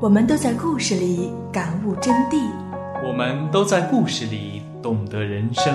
我们都在故事里感悟真谛，我们都在故事里懂得人生，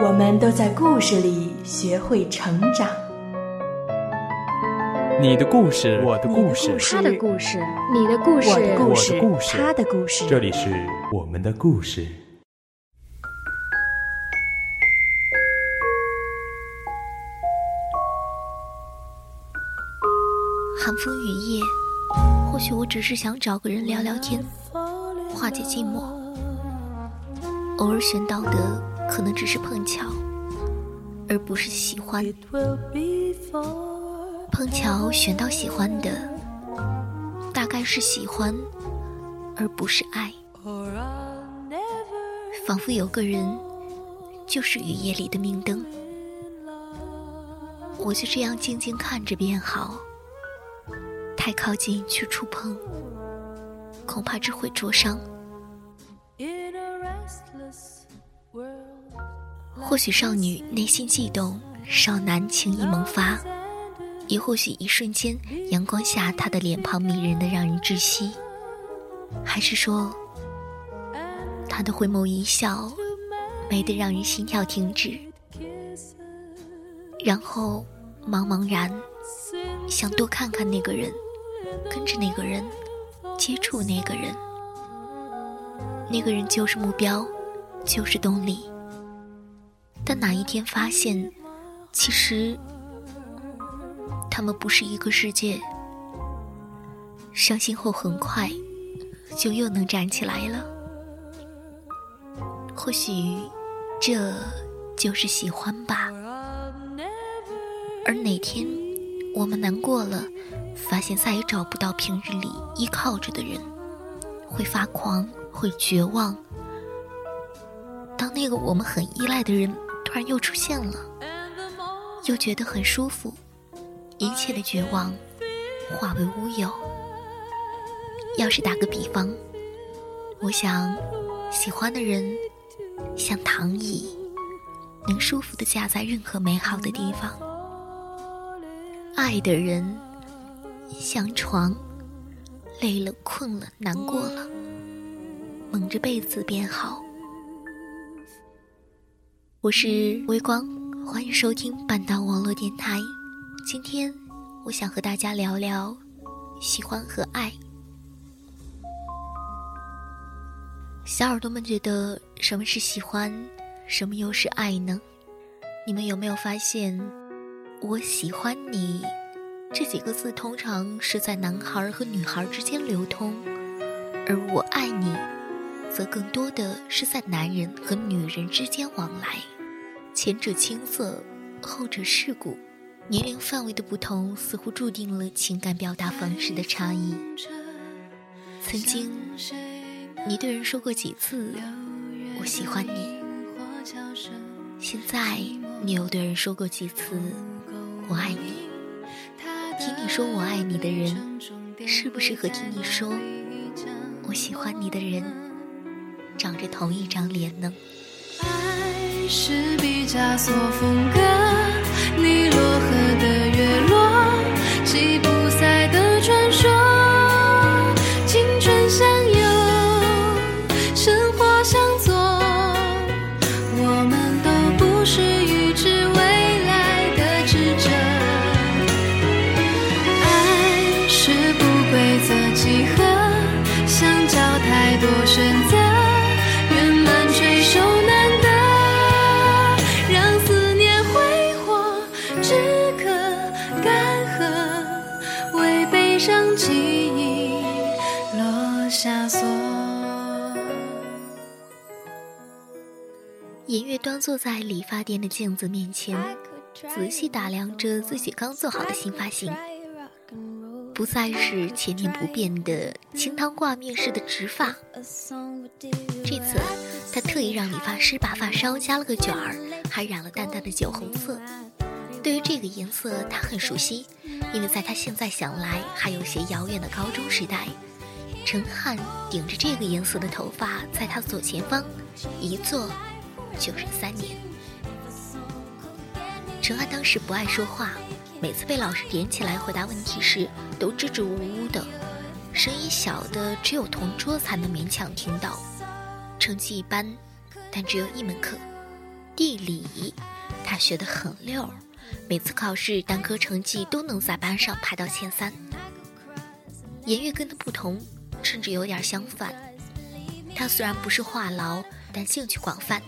我们都在故事里学会成长。你的故事，我的故事，他的故事，你的故事，我的故事，他的故事。这里是我们的故事。只是想找个人聊聊天，化解寂寞。偶尔选到的可能只是碰巧，而不是喜欢。碰巧选到喜欢的，大概是喜欢，而不是爱。仿佛有个人就是雨夜里的明灯，我就这样静静看着便好。太靠近去触碰，恐怕只会灼伤。或许少女内心悸动，少男情意萌发，也或许一瞬间，阳光下他的脸庞迷人的让人窒息，还是说，他的回眸一笑，美得让人心跳停止，然后茫茫然想多看看那个人。跟着那个人，接触那个人，那个人就是目标，就是动力。但哪一天发现，其实他们不是一个世界，伤心后很快就又能站起来了。或许这就是喜欢吧。而哪天我们难过了。发现再也找不到平日里依靠着的人，会发狂，会绝望。当那个我们很依赖的人突然又出现了，又觉得很舒服，一切的绝望化为乌有。要是打个比方，我想，喜欢的人像躺椅，能舒服的架在任何美好的地方。爱的人。像床，累了、困了、难过了，蒙着被子便好。我是微光，欢迎收听半岛网络电台。今天，我想和大家聊聊喜欢和爱。小耳朵们觉得什么是喜欢，什么又是爱呢？你们有没有发现，我喜欢你？这几个字通常是在男孩和女孩之间流通，而我爱你，则更多的是在男人和女人之间往来。前者青涩，后者世故，年龄范围的不同，似乎注定了情感表达方式的差异。曾经，你对人说过几次“我喜欢你”，现在你又对人说过几次“我爱你”。听你说我爱你的人，是不是和听你说我喜欢你的人长着同一张脸呢？爱是毕加索风格，尼罗河的月落，吉普赛的传说。青春像烟坐在理发店的镜子面前，仔细打量着自己刚做好的新发型，不再是千年不变的清汤挂面式的直发。这次，他特意让理发师把发梢加了个卷儿，还染了淡淡的酒红色。对于这个颜色，他很熟悉，因为在他现在想来还有些遥远的高中时代，陈汉顶着这个颜色的头发，在他左前方一坐。就是三年。陈汉当时不爱说话，每次被老师点起来回答问题时，都支支吾吾的，声音小的只有同桌才能勉强听到。成绩一般，但只有一门课，地理，他学得很溜，每次考试单科成绩都能在班上排到前三。颜悦跟他不同，甚至有点相反。他虽然不是话痨，但兴趣广泛，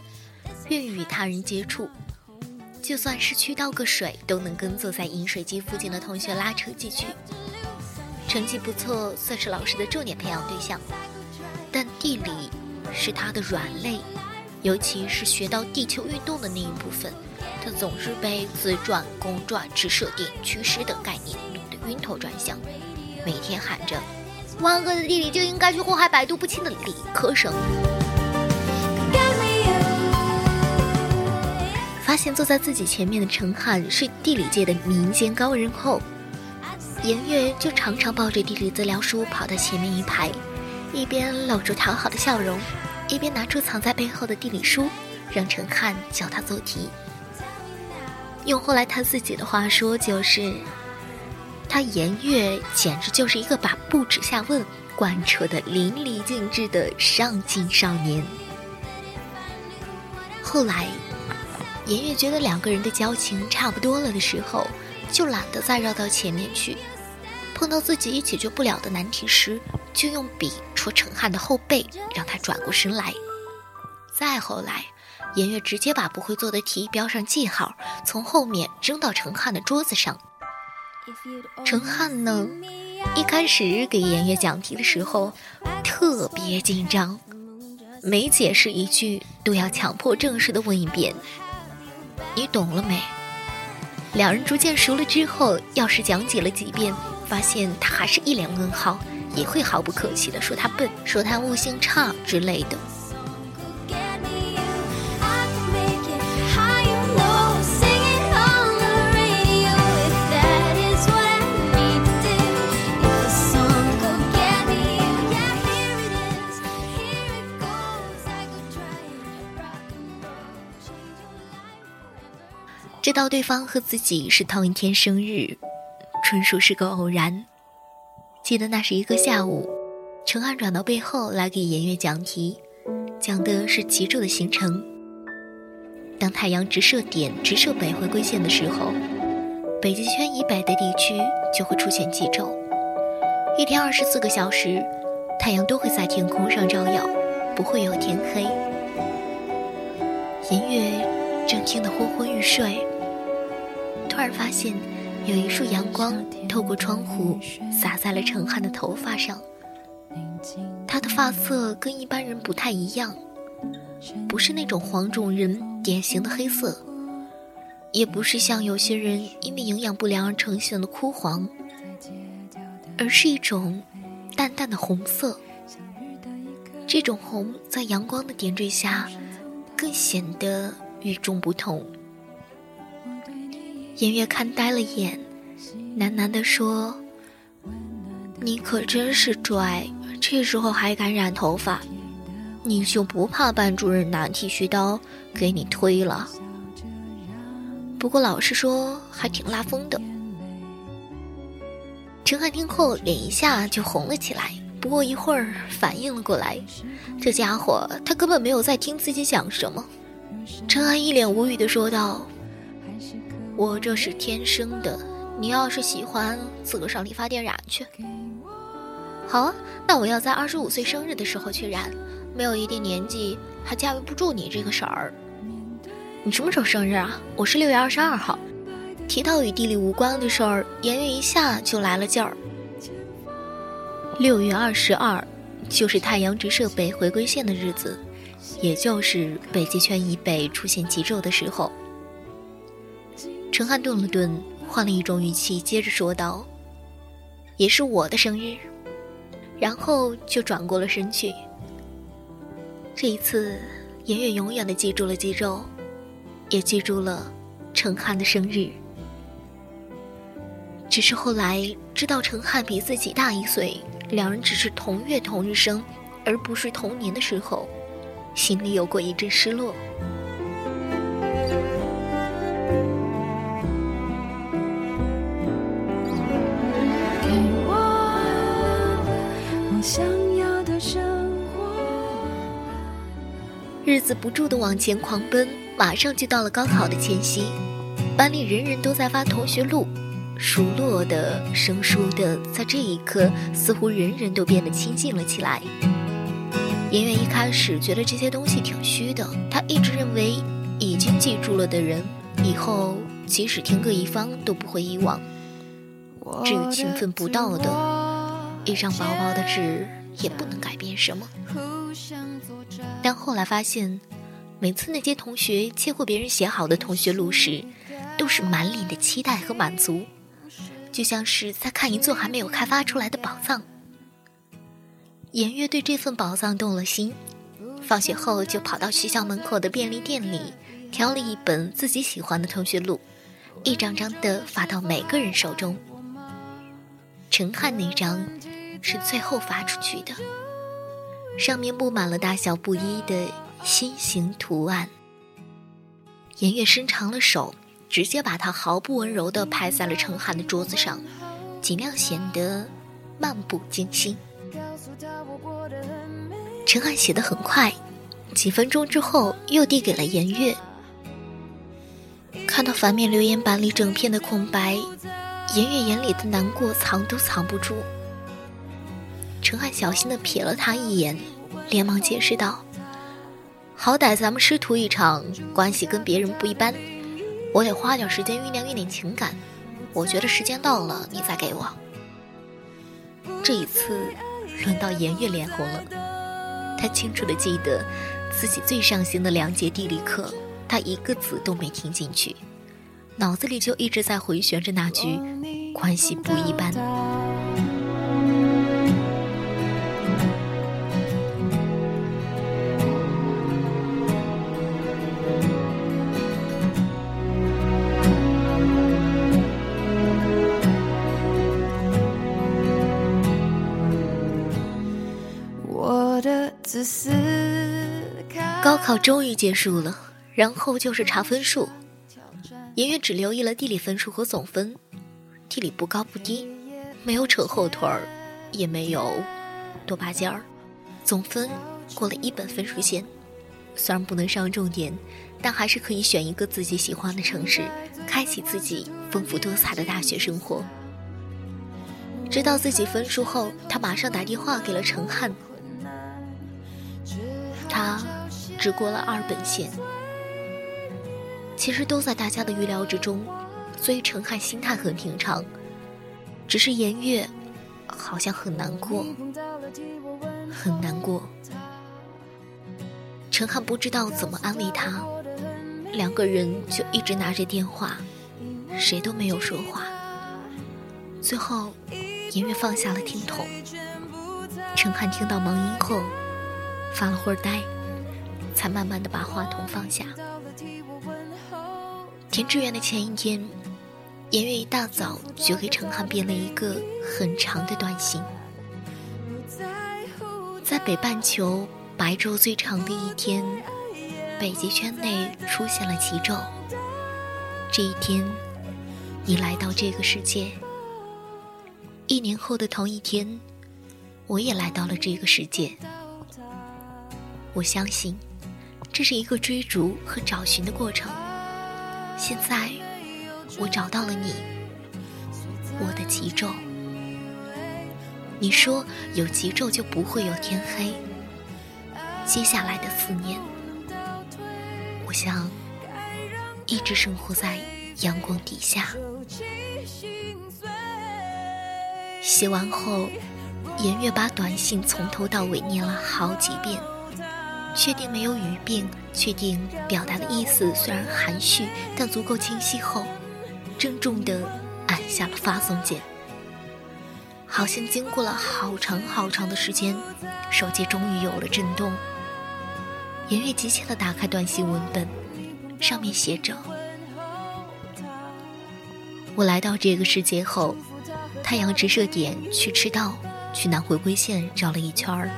愿意与他人接触。就算是去倒个水，都能跟坐在饮水机附近的同学拉扯几句。成绩不错，算是老师的重点培养对象。但地理是他的软肋，尤其是学到地球运动的那一部分，他总是被自转、公转、直射点、趋势等概念弄得晕头转向，每天喊着“万恶的地理就应该去祸害百毒不侵的理科生”。发现坐在自己前面的陈汉是地理界的民间高人后，颜悦就常常抱着地理资料书跑到前面一排，一边露出讨好的笑容，一边拿出藏在背后的地理书，让陈汉教他做题。用后来他自己的话说，就是他颜悦简直就是一个把不耻下问贯彻的淋漓尽致的上进少年。后来。颜悦觉得两个人的交情差不多了的时候，就懒得再绕到前面去。碰到自己也解决不了的难题时，就用笔戳陈汉的后背，让他转过身来。再后来，颜悦直接把不会做的题标上记号，从后面扔到陈汉的桌子上。陈汉呢，一开始给颜悦讲题的时候，特别紧张，每解释一句都要强迫正式的问一遍。你懂了没？两人逐渐熟了之后，要是讲解了几遍，发现他还是一脸问号，也会毫不客气地说他笨，说他悟性差之类的。道对方和自己是同一天生日，纯属是个偶然。记得那是一个下午，陈汉转到背后来给颜悦讲题，讲的是极昼的形成。当太阳直射点直射北回归线的时候，北极圈以北的地区就会出现极昼。一天二十四个小时，太阳都会在天空上照耀，不会有天黑。颜悦正听得昏昏欲睡。突然发现，有一束阳光透过窗户洒在了陈汉的头发上。他的发色跟一般人不太一样，不是那种黄种人典型的黑色，也不是像有些人因为营养不良而呈现的枯黄，而是一种淡淡的红色。这种红在阳光的点缀下，更显得与众不同。颜悦看呆了眼，喃喃地说：“你可真是拽，这时候还敢染头发，你就不怕班主任拿剃须刀给你推了？不过老实说，还挺拉风的。”陈汉听后脸一下就红了起来，不过一会儿反应了过来，这家伙他根本没有在听自己讲什么。陈汉一脸无语地说道。我这是天生的，你要是喜欢，自个上理发店染去。好啊，那我要在二十五岁生日的时候去染，没有一定年纪还驾驭不住你这个婶儿。你什么时候生日啊？我是六月二十二号。提到与地理无关的事儿，颜悦一下就来了劲儿。六月二十二，就是太阳直射北回归线的日子，也就是北极圈以北出现极昼的时候。陈汉顿了顿，换了一种语气，接着说道：“也是我的生日。”然后就转过了身去。这一次，颜悦永远的记住了肌肉，也记住了陈汉的生日。只是后来知道陈汉比自己大一岁，两人只是同月同日生，而不是同年的时候，心里有过一阵失落。日子不住的往前狂奔，马上就到了高考的前夕。班里人人都在发同学录，熟络的、生疏的，在这一刻，似乎人人都变得亲近了起来。颜悦一开始觉得这些东西挺虚的，他一直认为已经记住了的人，以后即使天各一方都不会遗忘。至于情分不到的，一张薄薄的纸也不能改变什么。但后来发现，每次那些同学接过别人写好的同学录时，都是满脸的期待和满足，就像是在看一座还没有开发出来的宝藏。颜悦对这份宝藏动了心，放学后就跑到学校门口的便利店里，挑了一本自己喜欢的同学录，一张张的发到每个人手中。陈汉那张是最后发出去的，上面布满了大小不一的心形图案。颜悦伸长了手，直接把它毫不温柔地拍在了陈汉的桌子上，尽量显得漫不经心。陈汉写的很快，几分钟之后又递给了颜悦。看到反面留言板里整片的空白，颜悦眼里的难过藏都藏不住。陈汉小心的瞥了他一眼，连忙解释道：“好歹咱们师徒一场，关系跟别人不一般，我得花点时间酝酿酝酿情感。我觉得时间到了，你再给我。”这一次。轮到颜悦脸红了，他清楚的记得，自己最上心的两节地理课，他一个字都没听进去，脑子里就一直在回旋着那句“关系不一般”。高考终于结束了，然后就是查分数。颜悦只留意了地理分数和总分，地理不高不低，没有扯后腿儿，也没有多拔尖儿，总分过了一本分数线。虽然不能上重点，但还是可以选一个自己喜欢的城市，开启自己丰富多彩的大学生活。知道自己分数后，他马上打电话给了陈汉。他只过了二本线，其实都在大家的预料之中，所以陈汉心态很平常。只是颜悦好像很难过，很难过。陈汉不知道怎么安慰他，两个人就一直拿着电话，谁都没有说话。最后，颜悦放下了听筒。陈汉听到忙音后。发了会儿呆，才慢慢的把话筒放下。填志愿的前一天，颜悦一大早就给陈汉编了一个很长的短信。在北半球白昼最长的一天，北极圈内出现了极昼。这一天，你来到这个世界。一年后的同一天，我也来到了这个世界。我相信，这是一个追逐和找寻的过程。现在，我找到了你，我的极昼。你说有极昼就不会有天黑。接下来的四年，我想一直生活在阳光底下。写完后，颜悦把短信从头到尾念了好几遍。确定没有语病，确定表达的意思虽然含蓄，但足够清晰后，郑重地按下了发送键。好像经过了好长好长的时间，手机终于有了震动。颜悦急切地打开短信文本，上面写着：“我来到这个世界后，太阳直射点去赤道，去南回归线绕了一圈儿。”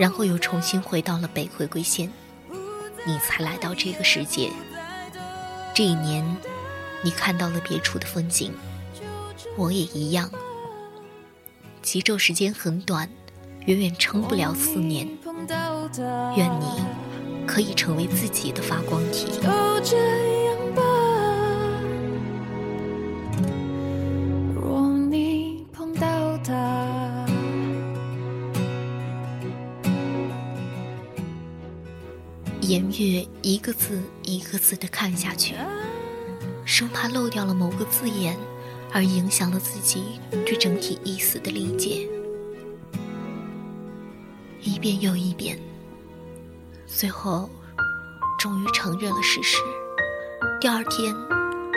然后又重新回到了北回归线，你才来到这个世界。这一年，你看到了别处的风景，我也一样。极昼时间很短，远远撑不了四年。愿你可以成为自己的发光体。月一个字一个字的看下去，生怕漏掉了某个字眼，而影响了自己对整体意思的理解。一遍又一遍，最后终于承认了事实。第二天，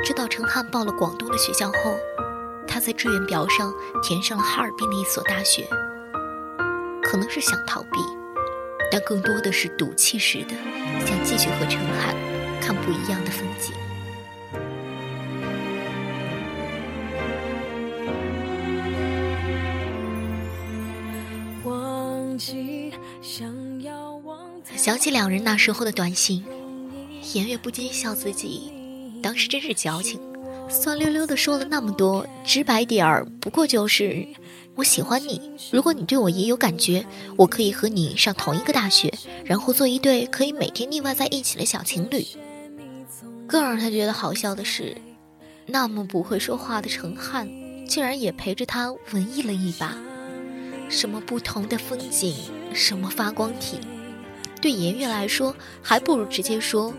知道陈汉报了广东的学校后，他在志愿表上填上了哈尔滨的一所大学。可能是想逃避，但更多的是赌气似的，想继续和陈汉看不一样的风景。忘记想要忘想起两人那时候的短信，颜月不禁笑自己，当时真是矫情，酸溜溜的说了那么多，直白点儿，不过就是我喜欢你，如果你对我也有感觉，我可以和你上同一个大学，然后做一对可以每天腻歪在一起的小情侣。更让他觉得好笑的是，那么不会说话的陈汉，竟然也陪着他文艺了一把。什么不同的风景，什么发光体，对颜月来说，还不如直接说，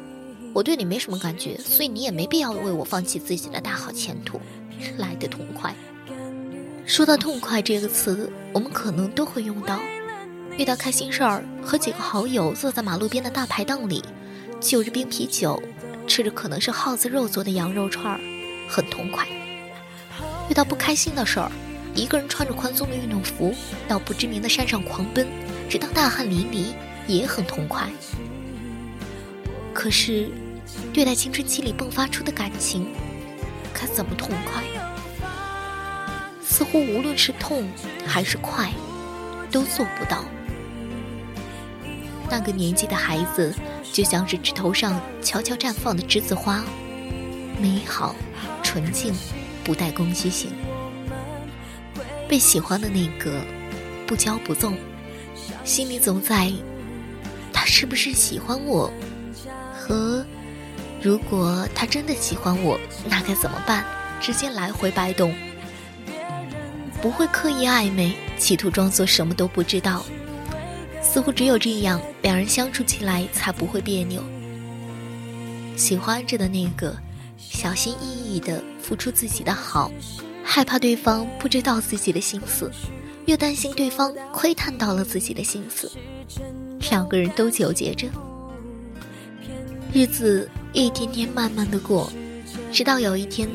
我对你没什么感觉，所以你也没必要为我放弃自己的大好前途，来得痛快。说到“痛快”这个词，我们可能都会用到。遇到开心事儿，和几个好友坐在马路边的大排档里，就着冰啤酒，吃着可能是耗子肉做的羊肉串儿，很痛快。遇到不开心的事儿，一个人穿着宽松的运动服到不知名的山上狂奔，直到大汗淋漓，也很痛快。可是，对待青春期里迸发出的感情，该怎么痛快？似乎无论是痛还是快，都做不到。那个年纪的孩子，就像是枝头上悄悄绽放的栀子花，美好、纯净，不带攻击性。被喜欢的那个，不骄不纵，心里总在，他是不是喜欢我？和如果他真的喜欢我，那该怎么办？之间来回摆动，不会刻意暧昧，企图装作什么都不知道。似乎只有这样，两人相处起来才不会别扭。喜欢着的那个，小心翼翼地付出自己的好。害怕对方不知道自己的心思，又担心对方窥探到了自己的心思，两个人都纠结着。日子一天天慢慢的过，直到有一天，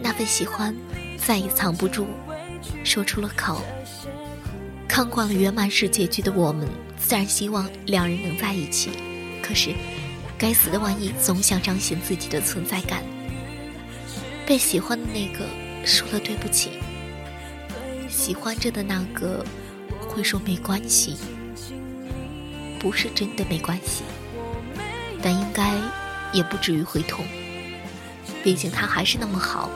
那份喜欢再也藏不住，说出了口。看惯了圆满式结局的我们，自然希望两人能在一起。可是，该死的万一总想彰显自己的存在感。被喜欢的那个。说了对不起，喜欢着的那个会说没关系，不是真的没关系，但应该也不至于会痛，毕竟他还是那么好，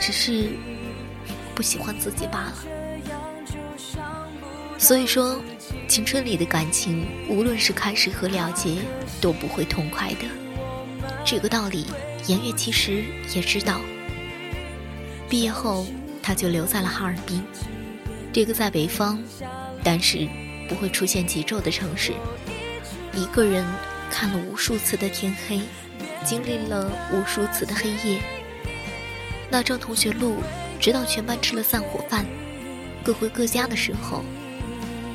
只是不喜欢自己罢了。所以说，青春里的感情，无论是开始和了结，都不会痛快的。这个道理，颜月其实也知道。毕业后，他就留在了哈尔滨，这个在北方，但是不会出现极昼的城市。一个人看了无数次的天黑，经历了无数次的黑夜。那张同学录，直到全班吃了散伙饭，各回各家的时候，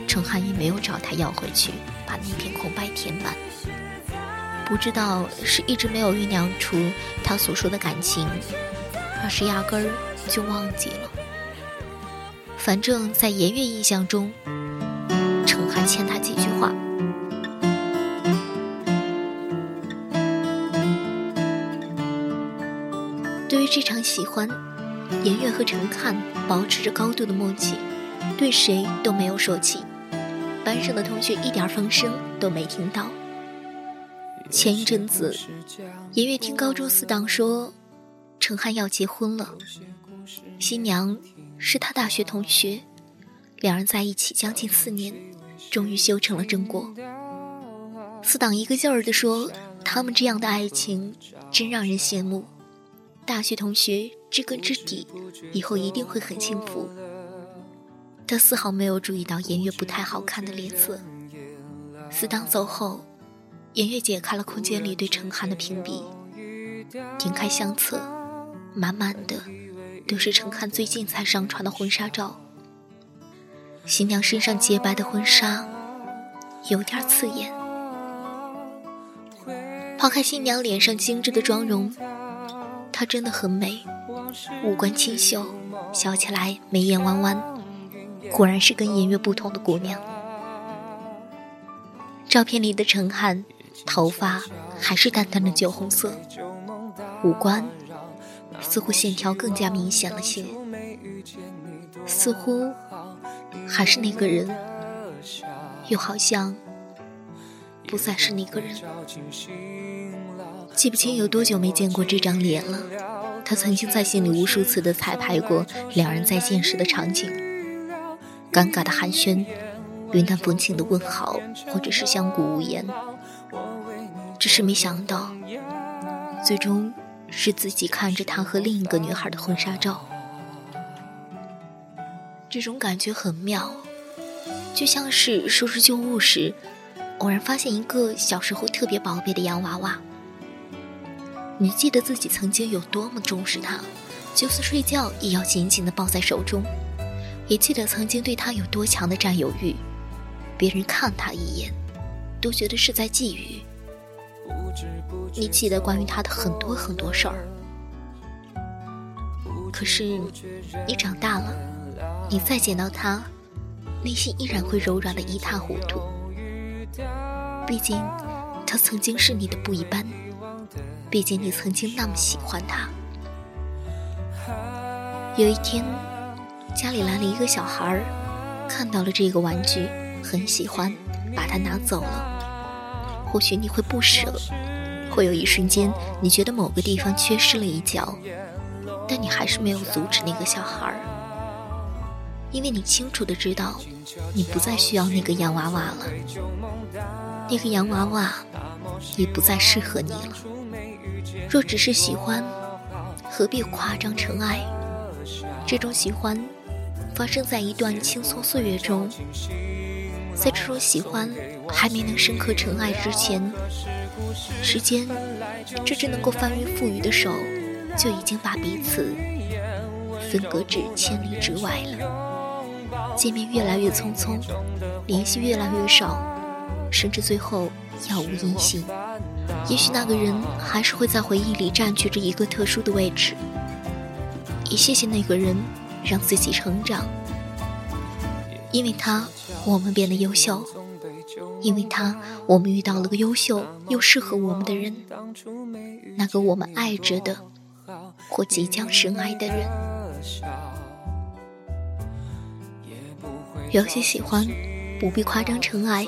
程汉一没有找他要回去，把那片空白填满。不知道是一直没有酝酿出他所说的感情。还是压根儿就忘记了。反正，在颜月印象中，程还欠他几句话。对于这场喜欢，颜悦和陈汉保持着高度的默契，对谁都没有说起。班上的同学一点风声都没听到。前一阵子，颜悦听高中死党说。陈汉要结婚了，新娘是他大学同学，两人在一起将近四年，终于修成了正果。四党一个劲儿地说，他们这样的爱情真让人羡慕。大学同学知根知底，以后一定会很幸福。他丝毫没有注意到颜月不太好看的脸色。四党走后，颜月解开了空间里对陈寒的屏蔽，点开相册，满满的都是陈寒最近才上传的婚纱照。新娘身上洁白的婚纱，有点刺眼。抛开新娘脸上精致的妆容，她真的很美，五官清秀，笑起来眉眼弯弯，果然是跟颜月不同的姑娘。照片里的陈汉，头发还是淡淡的酒红色，五官似乎线条更加明显了些，似乎还是那个人，又好像不再是那个人。记不清有多久没见过这张脸了。他曾经在心里无数次的彩排过两人再见时的场景，尴尬的寒暄，云淡风轻的问好，或者是相顾无言。只是没想到，最终是自己看着他和另一个女孩的婚纱照。这种感觉很妙，就像是收拾旧物时，偶然发现一个小时候特别宝贝的洋娃娃。你记得自己曾经有多么重视他，就算睡觉也要紧紧地抱在手中；也记得曾经对他有多强的占有欲，别人看他一眼，都觉得是在觊觎。你记得关于他的很多很多事儿，可是你长大了，你再见到他，内心依然会柔软的一塌糊涂。毕竟，他曾经是你的不一般。毕竟你曾经那么喜欢他。有一天，家里来了一个小孩儿，看到了这个玩具，很喜欢，把它拿走了。或许你会不舍，会有一瞬间你觉得某个地方缺失了一角，但你还是没有阻止那个小孩儿，因为你清楚的知道，你不再需要那个洋娃娃了，那个洋娃娃也不再适合你了。若只是喜欢，何必夸张成爱？这种喜欢，发生在一段轻松岁月中，在这种喜欢还没能深刻成爱之前，时间这只能够翻云覆雨的手，就已经把彼此分隔至千里之外了。见面越来越匆匆，联系越来越少，甚至最后杳无音信。也许那个人还是会在回忆里占据着一个特殊的位置。也谢谢那个人，让自己成长。因为他，我们变得优秀；因为他，我们遇到了个优秀又适合我们的人，那个我们爱着的，或即将深爱的人。有些喜欢，不必夸张成爱。